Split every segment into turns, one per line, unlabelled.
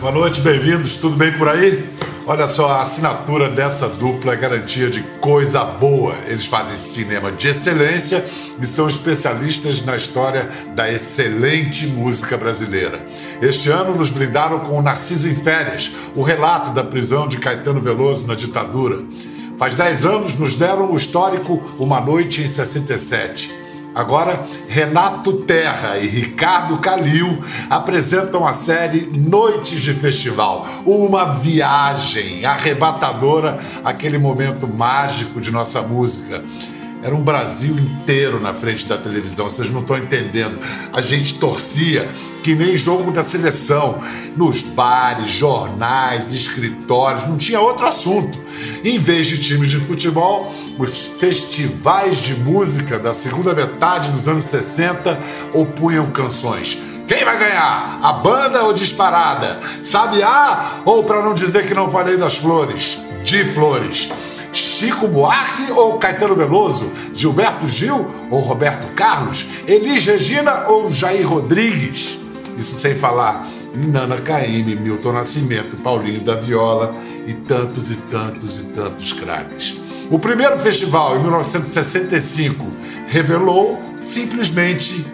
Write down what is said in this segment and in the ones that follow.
Boa noite, bem-vindos. Tudo bem por aí? Olha só, a assinatura dessa dupla é garantia de coisa boa. Eles fazem cinema de excelência e são especialistas na história da excelente música brasileira. Este ano nos brindaram com o Narciso em Férias, o relato da prisão de Caetano Veloso na ditadura. Faz 10 anos nos deram o histórico Uma Noite em 67. Agora, Renato Terra e Ricardo Calil apresentam a série Noites de Festival, uma viagem arrebatadora, aquele momento mágico de nossa música. Era um Brasil inteiro na frente da televisão, vocês não estão entendendo. A gente torcia que nem jogo da seleção, nos bares, jornais, escritórios, não tinha outro assunto. Em vez de times de futebol, os festivais de música da segunda metade dos anos 60 opunham canções. Quem vai ganhar? A banda ou disparada? Sabe A ou para não dizer que não falei das flores? De flores. Chico Buarque ou Caetano Veloso? Gilberto Gil ou Roberto Carlos? Elis Regina ou Jair Rodrigues? Isso sem falar Nana Caymmi, Milton Nascimento, Paulinho da Viola e tantos e tantos e tantos craques. O primeiro festival, em 1965, revelou simplesmente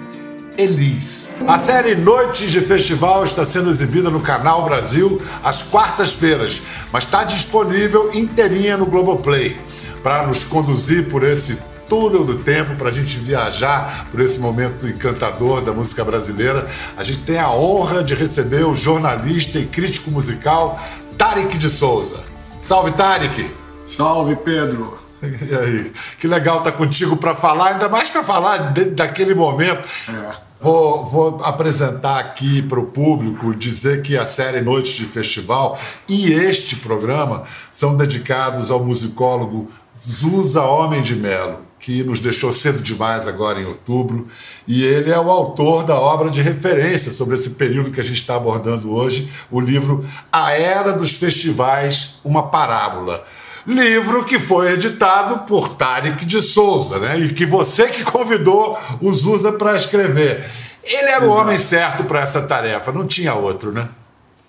Elis. A série Noites de Festival está sendo exibida no Canal Brasil às quartas-feiras, mas está disponível inteirinha no Globoplay para nos conduzir por esse túnel do tempo para a gente viajar por esse momento encantador da música brasileira. A gente tem a honra de receber o jornalista e crítico musical Tarek de Souza. Salve, Tarek!
Salve, Pedro!
E aí? Que legal estar tá contigo para falar, ainda mais para falar de, daquele momento. É. Vou, vou, apresentar aqui para o público, dizer que a série Noites de Festival e este programa são dedicados ao musicólogo Zusa Homem de Melo, que nos deixou cedo demais agora em outubro, e ele é o autor da obra de referência sobre esse período que a gente está abordando hoje, o livro A Era dos Festivais, uma Parábola. Livro que foi editado por Tarek de Souza, né? E que você que convidou o Zusa para escrever. Ele era o homem certo para essa tarefa, não tinha outro, né?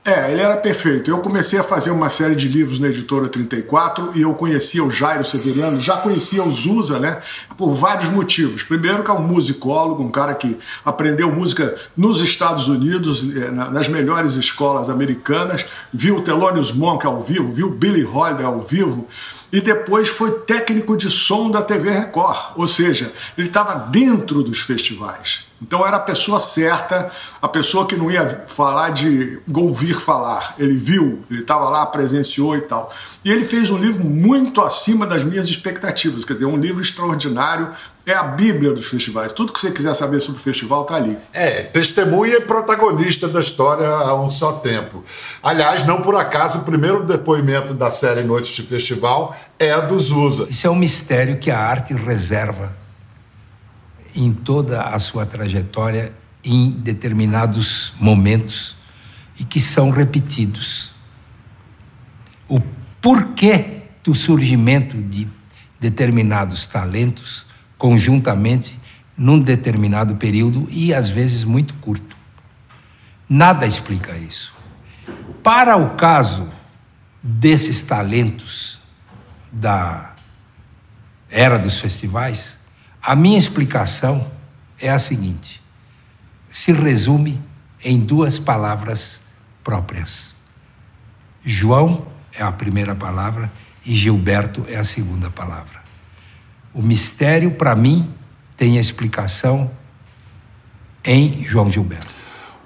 É, ele era perfeito. Eu comecei a fazer uma série de livros na editora 34 e eu conhecia o Jairo Severiano, já conhecia o Zusa, né? Por vários motivos. Primeiro, que é um musicólogo, um cara que aprendeu música nos Estados Unidos, eh, nas melhores escolas americanas, viu Thelonious Monk ao vivo, viu Billy Holiday ao vivo e depois foi técnico de som da TV Record, ou seja, ele estava dentro dos festivais. Então era a pessoa certa, a pessoa que não ia falar de ouvir falar. Ele viu, ele estava lá, presenciou e tal. E ele fez um livro muito acima das minhas expectativas, quer dizer, um livro extraordinário. É a Bíblia dos festivais. Tudo que você quiser saber sobre o festival está ali.
É, testemunha e protagonista da história a um só tempo. Aliás, não por acaso, o primeiro depoimento da série Noites de Festival é a do Zusa.
Isso é um mistério que a arte reserva em toda a sua trajetória em determinados momentos e que são repetidos. O porquê do surgimento de determinados talentos conjuntamente num determinado período e às vezes muito curto. Nada explica isso. Para o caso desses talentos da era dos festivais, a minha explicação é a seguinte: se resume em duas palavras próprias. João é a primeira palavra e Gilberto é a segunda palavra. O mistério, para mim, tem a explicação em João Gilberto.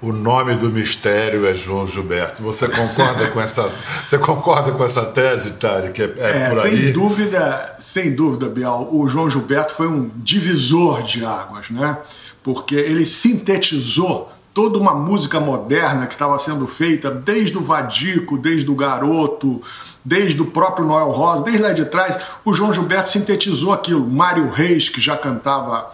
O nome do mistério é João Gilberto. Você concorda com essa? Você concorda com essa tese, Tari? Que é, é, é, por
aí? Sem dúvida, sem dúvida, Bial. O João Gilberto foi um divisor de águas, né? Porque ele sintetizou toda uma música moderna que estava sendo feita desde o Vadico, desde o Garoto, desde o próprio Noel Rosa, desde lá de trás. O João Gilberto sintetizou aquilo. Mário Reis, que já cantava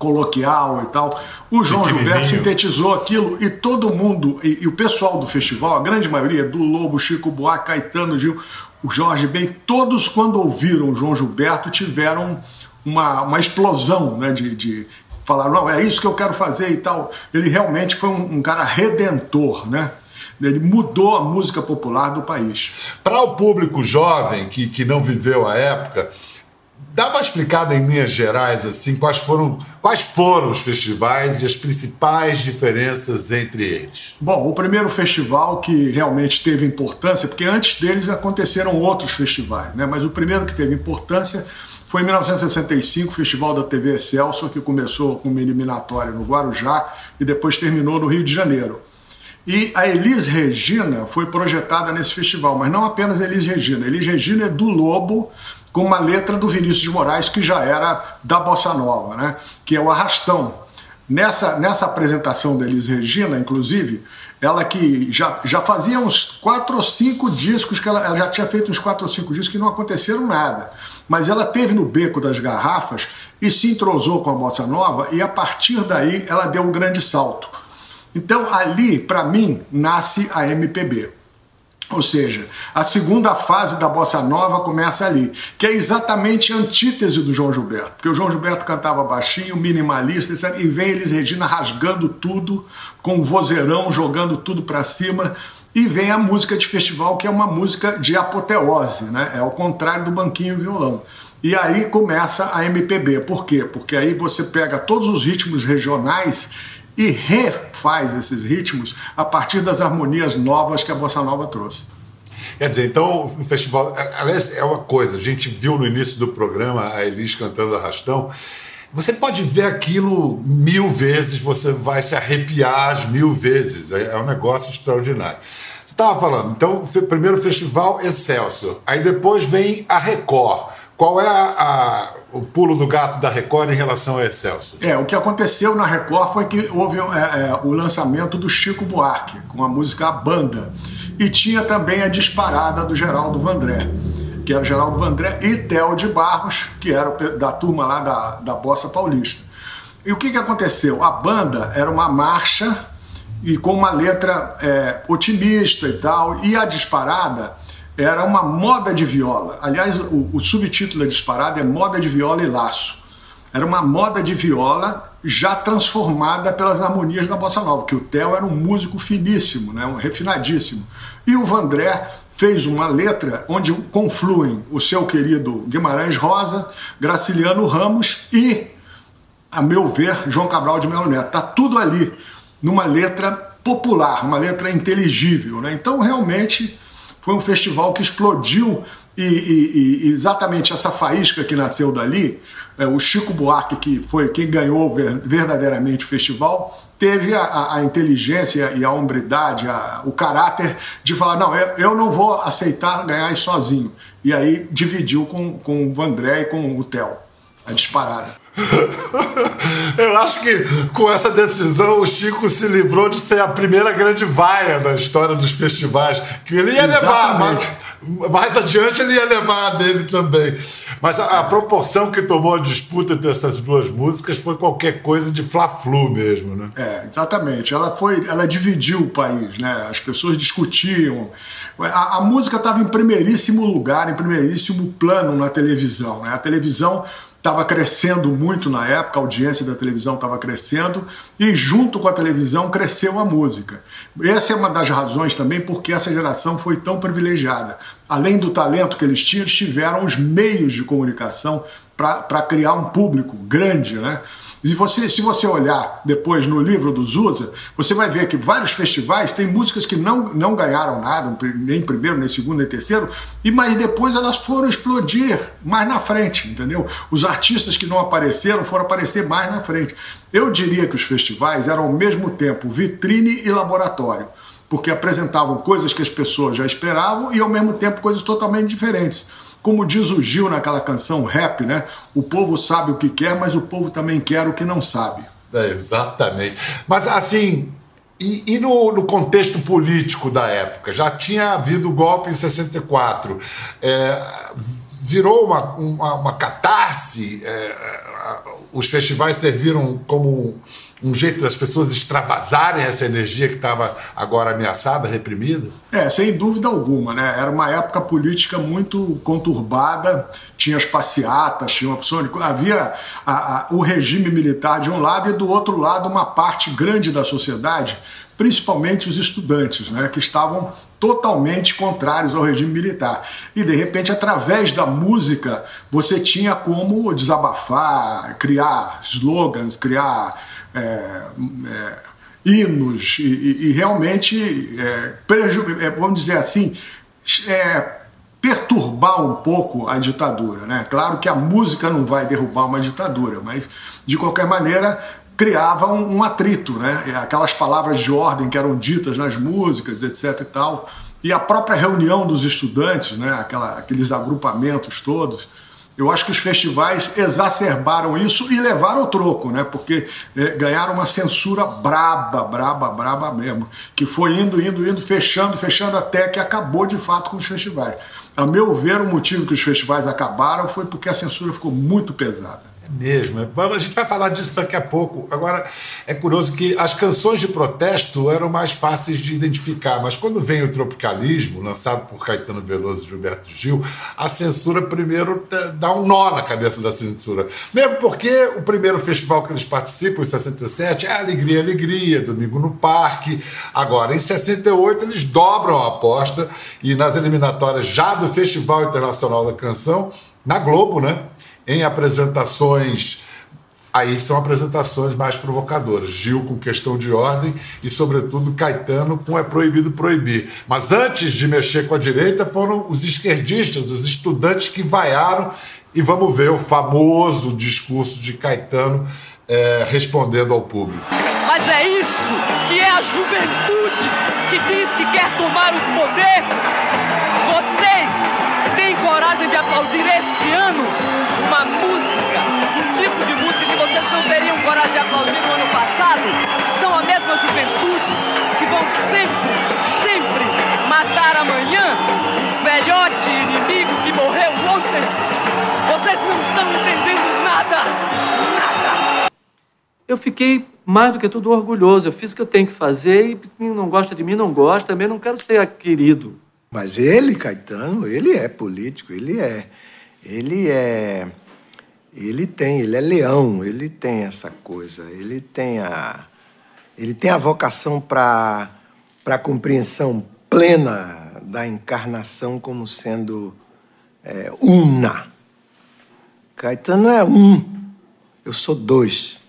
coloquial e tal. O João Gilberto sintetizou aquilo e todo mundo, e, e, o pessoal do festival, a grande maioria, do Lobo, Chico Buarque, Caetano, Gil, o Jorge Ben, todos quando ouviram o João Gilberto tiveram uma, uma explosão né, de, de falaram, não, é isso que eu quero fazer e tal. Ele realmente foi um, um cara redentor, né? Ele mudou a música popular do país.
Para o público jovem que, que não viveu a época, Dá uma explicada em linhas gerais assim quais foram, quais foram os festivais e as principais diferenças entre eles?
Bom, o primeiro festival que realmente teve importância, porque antes deles aconteceram outros festivais, né? Mas o primeiro que teve importância foi em 1965, o Festival da TV Excelsior, que começou com uma eliminatória no Guarujá e depois terminou no Rio de Janeiro. E a Elis Regina foi projetada nesse festival, mas não apenas Elis Regina. Elis Regina é do Lobo, com uma letra do Vinícius de Moraes, que já era da Bossa Nova, né? que é o Arrastão. Nessa, nessa apresentação da Elis Regina, inclusive, ela que já, já fazia uns quatro ou cinco discos, que ela, ela, já tinha feito uns quatro ou cinco discos que não aconteceram nada. Mas ela teve no beco das garrafas e se entrosou com a Bossa Nova, e a partir daí ela deu um grande salto. Então ali, para mim, nasce a MPB. Ou seja, a segunda fase da bossa nova começa ali, que é exatamente a antítese do João Gilberto, porque o João Gilberto cantava baixinho, minimalista, etc, e vem Elis Regina rasgando tudo, com o vozeirão jogando tudo para cima, e vem a música de festival, que é uma música de apoteose, né? É ao contrário do banquinho e violão. E aí começa a MPB. Por quê? Porque aí você pega todos os ritmos regionais e refaz esses ritmos a partir das harmonias novas que a Bossa Nova trouxe.
Quer dizer, então o festival. Aliás, é uma coisa, a gente viu no início do programa a Elis cantando Arrastão. Você pode ver aquilo mil vezes, você vai se arrepiar as mil vezes. É, é um negócio extraordinário. Você estava falando, então, primeiro o Festival Excelsior, aí depois vem a Record. Qual é a, a o pulo do gato da Record em relação ao Excelsior?
É, o que aconteceu na Record foi que houve é, é, o lançamento do Chico Buarque, com a música A Banda. E tinha também a disparada do Geraldo Vandré, que era Geraldo Vandré e Theo de Barros, que era da turma lá da, da Bossa Paulista. E o que, que aconteceu? A banda era uma marcha e com uma letra é, otimista e tal, e a disparada era uma moda de viola. Aliás, o, o subtítulo da disparada é Moda de Viola e Laço. Era uma moda de viola já transformada pelas harmonias da bossa nova, que o Theo era um músico finíssimo, né, um refinadíssimo. E o Vandré fez uma letra onde confluem o seu querido Guimarães Rosa, Graciliano Ramos e, a meu ver, João Cabral de Melo Neto. Está tudo ali numa letra popular, uma letra inteligível. Né? Então, realmente, foi um festival que explodiu e, e, e exatamente essa faísca que nasceu dali, é, o Chico Buarque, que foi quem ganhou ver, verdadeiramente o festival, teve a, a, inteligência e a hombridade, a, o caráter de falar: não, eu, eu, não vou aceitar ganhar isso sozinho. E aí dividiu com, com o Vandré e com o Theo, a disparada.
Eu acho que com essa decisão o Chico se livrou de ser a primeira grande vaia da história dos festivais. Que ele ia Exatamente. levar, mas mais adiante ele ia levar a dele também. Mas a, a, proporção que tomou a disputa entre essas duas músicas foi qualquer coisa de fla-flu mesmo, né?
É, exatamente. Ela foi, ela dividiu o país, né? As pessoas discutiam. A, a música estava em primeiríssimo lugar, em primeiríssimo plano na televisão, né? A televisão estava crescendo muito na época, a audiência da televisão estava crescendo e junto com a televisão cresceu a música. Essa é uma das razões também porque essa geração foi tão privilegiada. Além do talento que eles tinham, eles tiveram os meios de comunicação para criar um público grande, né? E você, se você olhar depois no livro do Zusa, você vai ver que vários festivais têm músicas que não, não ganharam nada, nem primeiro, nem segundo, nem terceiro, e mas depois elas foram explodir mais na frente, entendeu? Os artistas que não apareceram foram aparecer mais na frente. Eu diria que os festivais eram ao mesmo tempo vitrine e laboratório porque apresentavam coisas que as pessoas já esperavam e ao mesmo tempo coisas totalmente diferentes. Como diz o Gil naquela canção rap, né? O povo sabe o que quer, mas o povo também quer o que não sabe.
É, exatamente. Mas assim, e, e no, no, contexto político da época? Já tinha havido golpe em 64. É, virou uma, uma, uma catarse. É, os festivais serviram como um jeito das pessoas extravasarem essa energia que estava agora ameaçada, reprimida?
É, sem dúvida alguma, né? Era uma época política muito conturbada, tinha as passeatas, tinha uma opção de... havia a, a, o regime militar de um lado e do outro lado uma parte grande da sociedade, principalmente os estudantes, né, que estavam totalmente contrários ao regime militar. E de repente, através da música, você tinha como desabafar, criar slogans, criar é, é, hinos e, e, realmente, é, é, vamos dizer assim, perturbar um pouco a ditadura. Né? Claro que a música não vai derrubar uma ditadura, mas de qualquer maneira criava um, um atrito, né? aquelas palavras de ordem que eram ditas nas músicas, etc. e tal. E a própria reunião dos estudantes, né? Aquela, aqueles agrupamentos todos eu acho que os festivais exacerbaram isso e levaram o troco, né? Porque é, ganharam uma censura braba, braba, braba mesmo, que foi indo, indo, indo, fechando, fechando até que acabou de fato com os festivais. A meu ver, o motivo que os festivais acabaram foi porque a censura ficou muito pesada
mesmo. A gente vai falar disso daqui a pouco. Agora, é curioso que as canções de protesto eram mais fáceis de identificar, mas quando vem o tropicalismo, lançado por Caetano Veloso e Gilberto Gil, a censura primeiro dá um nó na cabeça da censura. Mesmo porque o primeiro festival que eles participam, em 67, é Alegria, Alegria, Domingo no Parque. Agora, em 68, eles dobram a aposta e nas eliminatórias já do Festival Internacional da Canção, na Globo, né? Em apresentações. Aí são apresentações mais provocadoras. Gil com questão de ordem e, sobretudo, Caetano com é proibido proibir. Mas antes de mexer com a direita, foram os esquerdistas, os estudantes que vaiaram. E vamos ver o famoso discurso de Caetano é, respondendo ao público.
Mas é isso que é a juventude que diz que quer tomar o poder. De aplaudir este ano uma música, um tipo de música que vocês não teriam coragem de aplaudir no ano passado, são a mesma juventude que vão sempre, sempre matar amanhã o velhote inimigo que morreu ontem. Vocês não estão entendendo nada, nada.
Eu fiquei mais do que tudo orgulhoso. Eu fiz o que eu tenho que fazer e quem não gosta de mim não gosta, também não quero ser querido.
Mas ele, Caetano, ele é político, ele é ele é ele tem, ele é leão, ele tem essa coisa, ele tem a ele tem a vocação para a compreensão plena da encarnação como sendo é, una. Caetano é um, eu sou dois.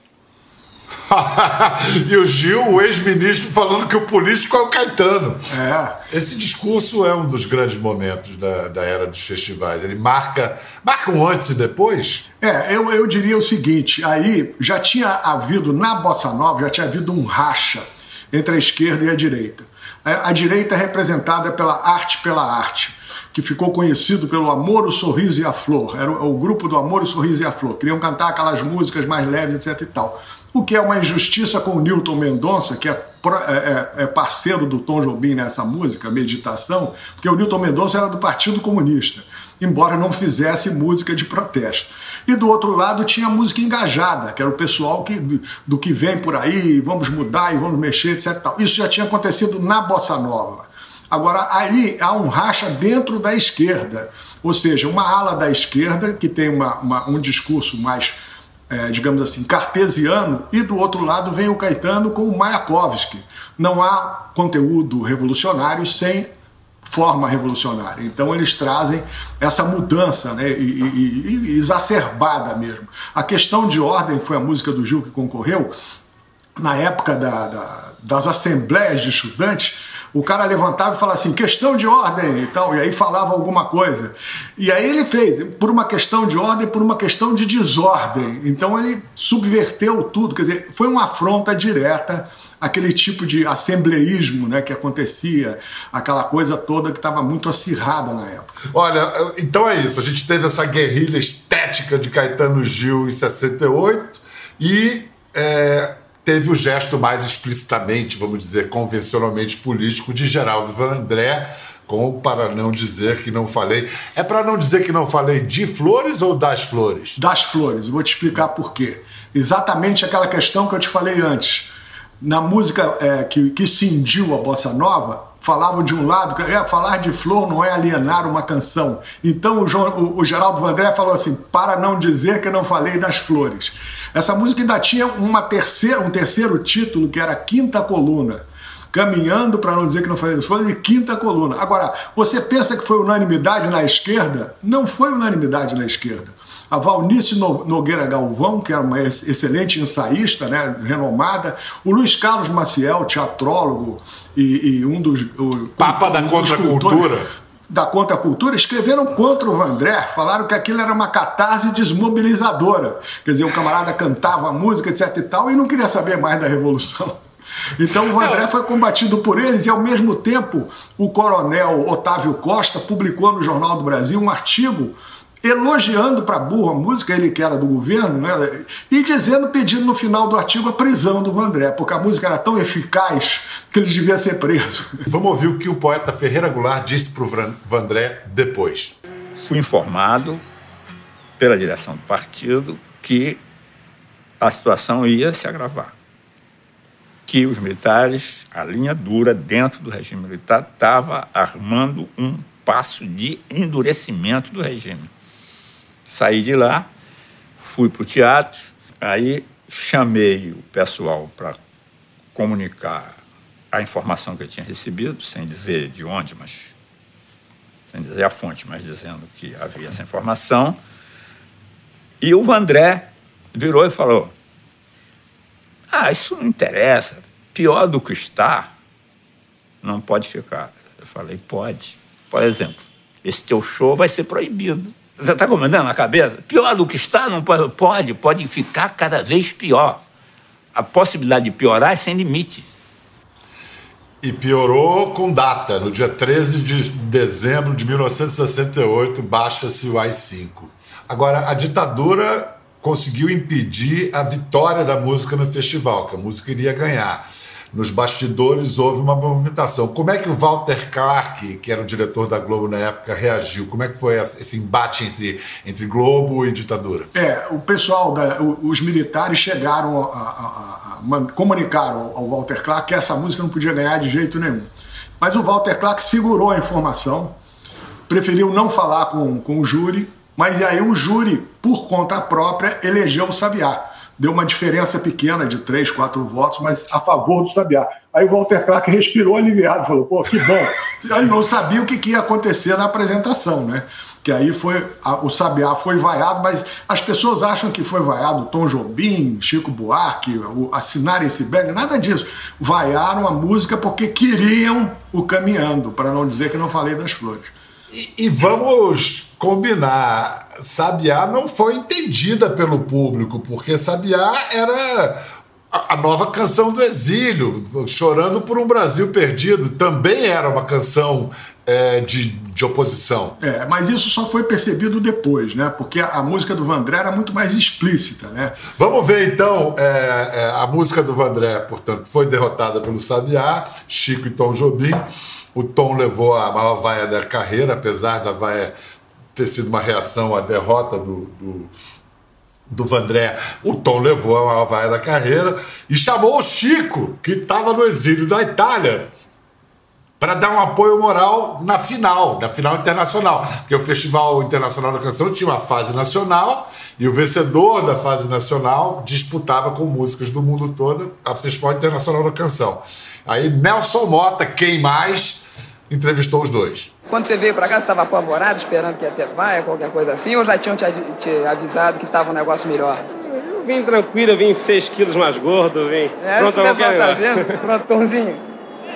e o Gil, o ex-ministro, falando que o político é o Caetano.
É.
Esse discurso é um dos grandes momentos da, da era dos festivais. Ele marca, marca um antes e depois?
É, eu, eu diria o seguinte: aí já tinha havido, na Bossa Nova, já tinha havido um racha entre a esquerda e a direita. A, a direita é representada pela arte pela arte que ficou conhecido pelo Amor, o Sorriso e a Flor. Era o, o, grupo do Amor, o Sorriso e a Flor. Queriam cantar aquelas músicas mais leves, etc e tal. O que é uma injustiça com o Newton Mendonça, que é, é, é, é, parceiro do Tom Jobim nessa música, Meditação, porque o Newton Mendonça era do Partido Comunista, embora não fizesse música de protesto. E do outro lado tinha música engajada, que era o pessoal que, do que vem por aí, vamos mudar e vamos mexer, etc. Isso já tinha acontecido na Bossa Nova. Agora, ali há um racha dentro da esquerda, ou seja, uma ala da esquerda que tem uma, uma, um discurso mais é, digamos assim, cartesiano, e do outro lado vem o Caetano com o Mayakovsky. Não há conteúdo revolucionário sem forma revolucionária. Então eles trazem essa mudança né, e, e, e, exacerbada mesmo. A questão de ordem foi a música do Gil que concorreu. Na época da, da, das assembleias de estudantes, o cara levantava e falava assim, questão de ordem e tal, e aí falava alguma coisa. E aí ele fez, por uma questão de ordem, por uma questão de desordem. Então ele subverteu tudo, quer dizer, foi uma afronta direta aquele tipo de assembleísmo né, que acontecia, aquela coisa toda que estava muito acirrada na época.
Olha, então é isso. A gente teve essa guerrilha estética de Caetano Gil em 68 e é, teve o gesto mais explicitamente, vamos dizer, convencionalmente político de Geraldo Vandré com Para Não Dizer Que Não Falei. É para não dizer que não falei de flores ou das flores?
Das flores. Vou te explicar por quê. Exatamente aquela questão que eu te falei antes. Na música é, que, que cindiu a bossa nova, falavam de um lado, é, falar de flor não é alienar uma canção. Então o, João, o, o Geraldo Vandré falou assim, para não dizer que não falei das flores. Essa música ainda tinha uma terceira, um terceiro título, que era Quinta Coluna. Caminhando, para não dizer que não falei das flores, e Quinta Coluna. Agora, você pensa que foi unanimidade na esquerda? Não foi unanimidade na esquerda a Valnice Nogueira Galvão, que era uma excelente ensaísta, né, renomada, o Luiz Carlos Maciel, teatrólogo e, e um dos. O,
Papa um, da contracultura.
Da contracultura, escreveram contra o Vandré, falaram que aquilo era uma catarse desmobilizadora. Quer dizer, o camarada cantava música, etc e tal, e não queria saber mais da Revolução. Então o Vandré foi combatido por eles e, ao mesmo tempo, o coronel Otávio Costa publicou no Jornal do Brasil um artigo elogiando para burro a música, ele que era do governo, né? e dizendo, pedindo no final do artigo a prisão do Vandré, porque a música era tão eficaz que ele devia ser preso.
Vamos ouvir o que o poeta Ferreira Goulart disse para o Vandré depois.
Fui informado pela direção do partido que a situação ia se agravar. Que os militares, a linha dura dentro do regime militar, estava armando um passo de endurecimento do regime. Saí de lá, fui para o teatro, aí chamei o pessoal para comunicar a informação que eu tinha recebido, sem dizer de onde, mas sem dizer a fonte, mas dizendo que havia essa informação. E o Vandré virou e falou: Ah, isso não interessa. Pior do que está, não pode ficar. Eu falei: Pode. Por exemplo, esse teu show vai ser proibido. Você está comandando a cabeça? Pior do que está, não pode, pode, ficar cada vez pior. A possibilidade de piorar é sem limite.
E piorou com data. No dia 13 de dezembro de 1968, baixa-se o AI-5. Agora, a ditadura conseguiu impedir a vitória da música no festival, que a música iria ganhar nos bastidores houve uma movimentação. Como é que o Walter Clark, que era o diretor da Globo na época, reagiu? Como é que foi esse embate entre, entre Globo e ditadura?
É, o pessoal, da, os militares chegaram a, a, a, a comunicaram ao Walter Clark que essa música não podia ganhar de jeito nenhum. Mas o Walter Clark segurou a informação, preferiu não falar com, com o júri, mas aí o júri, por conta própria, elegeu o Sabiá deu uma diferença pequena de três, quatro votos, mas a favor do Sabiá. Aí o Walter Clark respirou aliviado, falou: pô, que bom. Ele não sabia o que ia acontecer na apresentação, né? Que aí foi a, o Sabiá foi vaiado, mas as pessoas acham que foi vaiado Tom Jobim, Chico Buarque, o, assinar esse bag, nada disso. Vaiaram a música porque queriam o caminhando, para não dizer que não falei das flores.
E, e vamos combinar, Sabiá não foi entendida pelo público, porque Sabiá era a nova canção do exílio, chorando por um Brasil perdido, também era uma canção é, de, de oposição.
É, mas isso só foi percebido depois, né? Porque a, música do Vandré era muito mais explícita, né?
Vamos ver então é, é, a música do Vandré, portanto, foi derrotada pelo Sabiá, Chico e Tom Jobim. O Tom levou a maior vaia da carreira, apesar da vaia ter sido uma reação à derrota do, do, do Vandré. O Tom levou a maior vaia da carreira e chamou o Chico, que estava no exílio da Itália, para dar um apoio moral na final, na final internacional. Porque o Festival Internacional da Canção tinha uma fase nacional e o vencedor da fase nacional disputava com músicas do mundo todo a Festival Internacional da Canção. Aí Nelson Mota, quem mais, entrevistou os dois.
Quando você veio para cá, você estava apavorado, esperando que ia ter vaia, qualquer coisa assim, ou já tinham te, te avisado que estava um negócio melhor?
Eu vim tranquilo, eu vim 6 quilos mais gordo, vim
é, pronto para qualquer tá vendo? Pronto, Tomzinho.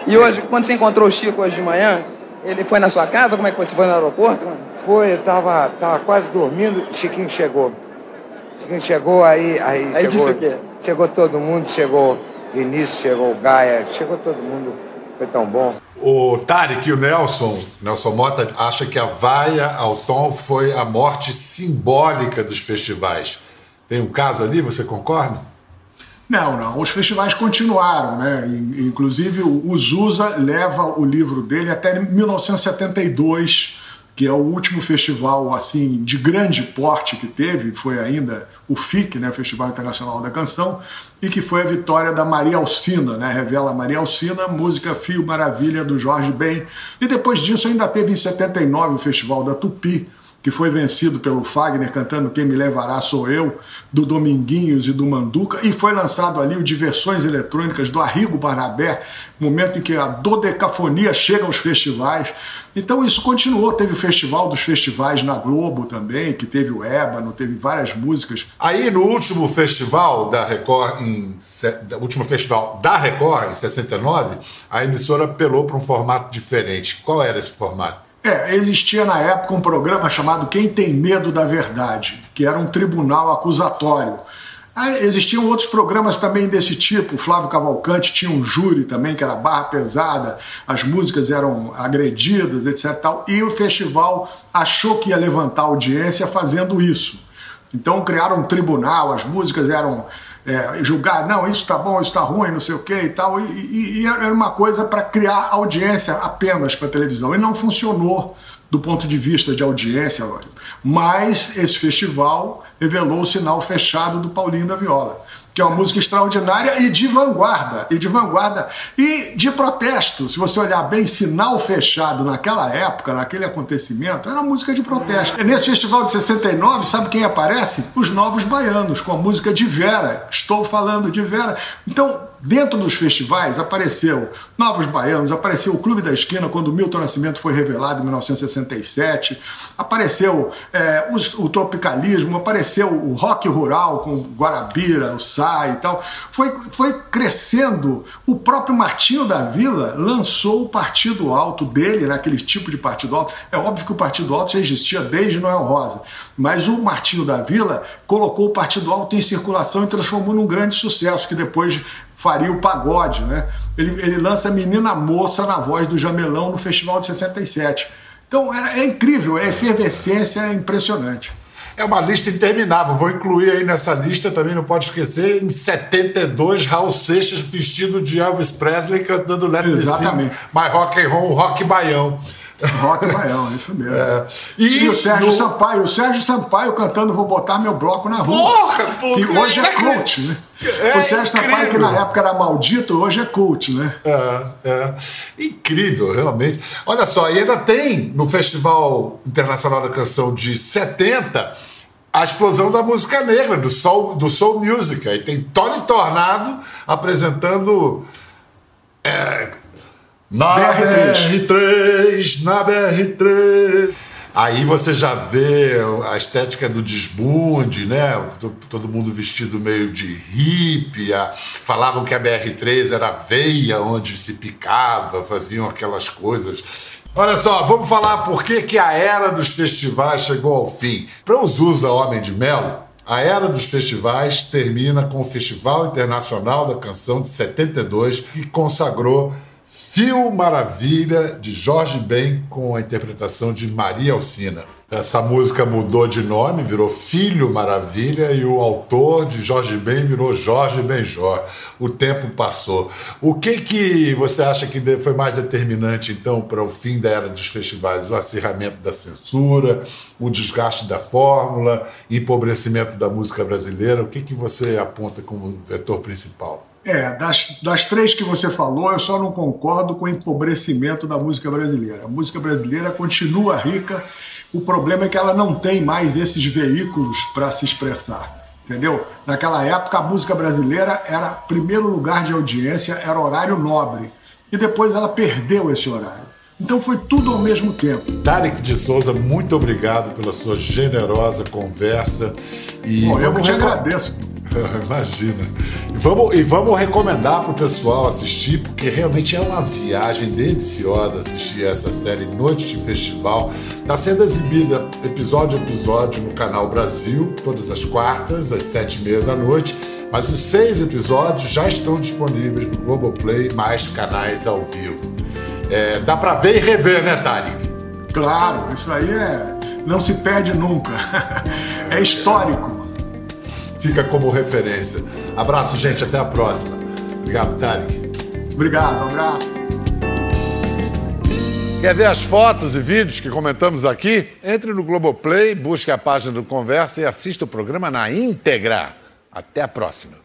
E hoje, quando você encontrou o Chico hoje de manhã, ele foi na sua casa? Como é que foi? Você foi no aeroporto?
Foi, eu tava, tava quase dormindo, Chiquinho chegou. Chiquinho chegou, aí... Aí,
aí
chegou,
disse o quê?
Chegou todo mundo, chegou Vinícius, chegou Gaia, chegou todo mundo. Foi tão bom.
O Tarek e o Nelson, Nelson Mota, acha que a vaia ao Tom foi a morte simbólica dos festivais. Tem um caso ali, você concorda?
Não, não. Os festivais continuaram, né? Inclusive o Zusa leva o livro dele até 1972 que é o último festival assim de grande porte que teve, foi ainda o FIC, né, Festival Internacional da Canção, e que foi a vitória da Maria Alcina, né, revela Maria Alcina, música Fio Maravilha do Jorge Ben. E depois disso ainda teve em 79 o Festival da Tupi, que foi vencido pelo Fagner cantando Quem Me Levará Sou Eu, do Dominguinhos e do Manduca, e foi lançado ali o Diversões Eletrônicas do Arrigo Barnabé, momento em que a dodecafonia chega aos festivais. Então isso continuou, teve o Festival dos Festivais na Globo também, que teve o Ébano, teve várias músicas.
Aí no último festival da Record, em, último festival da Record, em 69, a emissora apelou para um formato diferente. Qual era esse formato?
É, existia na época um programa chamado Quem Tem Medo da Verdade, que era um tribunal acusatório. Existiam outros programas também desse tipo. O Flávio Cavalcante tinha um júri também, que era barra pesada, as músicas eram agredidas, etc. Tal, e o festival achou que ia levantar audiência fazendo isso. Então criaram um tribunal, as músicas eram é, julgar, não, isso está bom, isso está ruim, não sei o que e tal. E, e, e era uma coisa para criar audiência apenas para televisão. E não funcionou do ponto de vista de audiência, mas esse festival revelou o sinal fechado do Paulinho da Viola que é uma música extraordinária e de vanguarda, e de vanguarda e de protesto. Se você olhar bem, sinal fechado naquela época, naquele acontecimento, era música de protesto. Nesse festival de 69, sabe quem aparece? Os Novos Baianos, com a música de Vera. Estou falando de Vera. Então, Dentro dos festivais apareceu Novos Baianos, apareceu o Clube da Esquina quando o Milton Nascimento foi revelado em 1967, apareceu é, o, o, tropicalismo, apareceu o rock rural com Guarabira, o Sai e tal. Foi, foi crescendo. O próprio Martinho da Vila lançou o Partido Alto dele, né, aquele tipo de Partido Alto. É óbvio que o Partido Alto já existia desde Noel Rosa, mas o Martinho da Vila colocou o Partido Alto em circulação e transformou num grande sucesso, que depois faria o pagode, né? Ele, ele lança Menina Moça na voz do Jamelão no Festival de 67. Então é, é incrível, é efervescência é impressionante.
É uma lista interminável. Vou incluir aí nessa lista também, não pode esquecer, em 72, Raul Seixas vestido de Elvis Presley cantando Let
Exatamente.
My Rock and Roll, Rock Baião.
Rock Baião, isso mesmo. É. E, e, o Sérgio no... Sampaio, o Sérgio Sampaio cantando Vou Botar Meu Bloco na Rua.
Porra, porra,
que hoje é coach, né? É o Sérgio Sampaio, que na época era maldito, hoje é coach, né?
É, é. Incrível, realmente. Olha só, e ainda tem no Festival Internacional da Canção de 70 a explosão da música negra, do soul, do soul music. Aí tem Tony Tornado apresentando. É, na BR3. BR3, na BR3. Aí você já vê a estética do desbunde, né? Todo mundo vestido meio de hippie. Falavam que a BR3 era a veia onde se picava, faziam aquelas coisas. Olha só, vamos falar por que, que a era dos festivais chegou ao fim. Para os usa Homem de Melo, a era dos festivais termina com o Festival Internacional da Canção de 72, que consagrou Fio Maravilha, de Jorge Ben, com a interpretação de Maria Alcina. Essa música mudou de nome, virou Filho Maravilha, e o autor de Jorge Ben virou Jorge Benjor. O tempo passou. O que, que você acha que foi mais determinante, então, para o fim da era dos festivais? O acirramento da censura, o desgaste da fórmula, empobrecimento da música brasileira? O que, que você aponta como vetor principal?
É, das, das três que você falou, eu só não concordo com o empobrecimento da música brasileira. A música brasileira continua rica, o problema é que ela não tem mais esses veículos para se expressar. Entendeu? Naquela época, a música brasileira era primeiro lugar de audiência, era horário nobre. E depois ela perdeu esse horário. Então foi tudo ao mesmo tempo.
Tarek de Souza, muito obrigado pela sua generosa conversa.
E Bom, eu te agradeço.
Imagina. E vamos, e vamos recomendar para o pessoal assistir, porque realmente é uma viagem deliciosa assistir essa série Noite de Festival. Está sendo exibida episódio a episódio no canal Brasil, todas as quartas, às sete e meia da noite. Mas os seis episódios já estão disponíveis no Globoplay, mais canais ao vivo. É, dá para ver e rever, né, Tarek?
Claro, isso aí é não se perde nunca. é histórico.
Fica como referência. Abraço, gente, até a próxima. Obrigado, Tarek.
Obrigado, um abraço.
Quer ver as fotos e vídeos que comentamos aqui? Entre no Globoplay, busque a página do Conversa e assista o programa na íntegra. Até a próxima.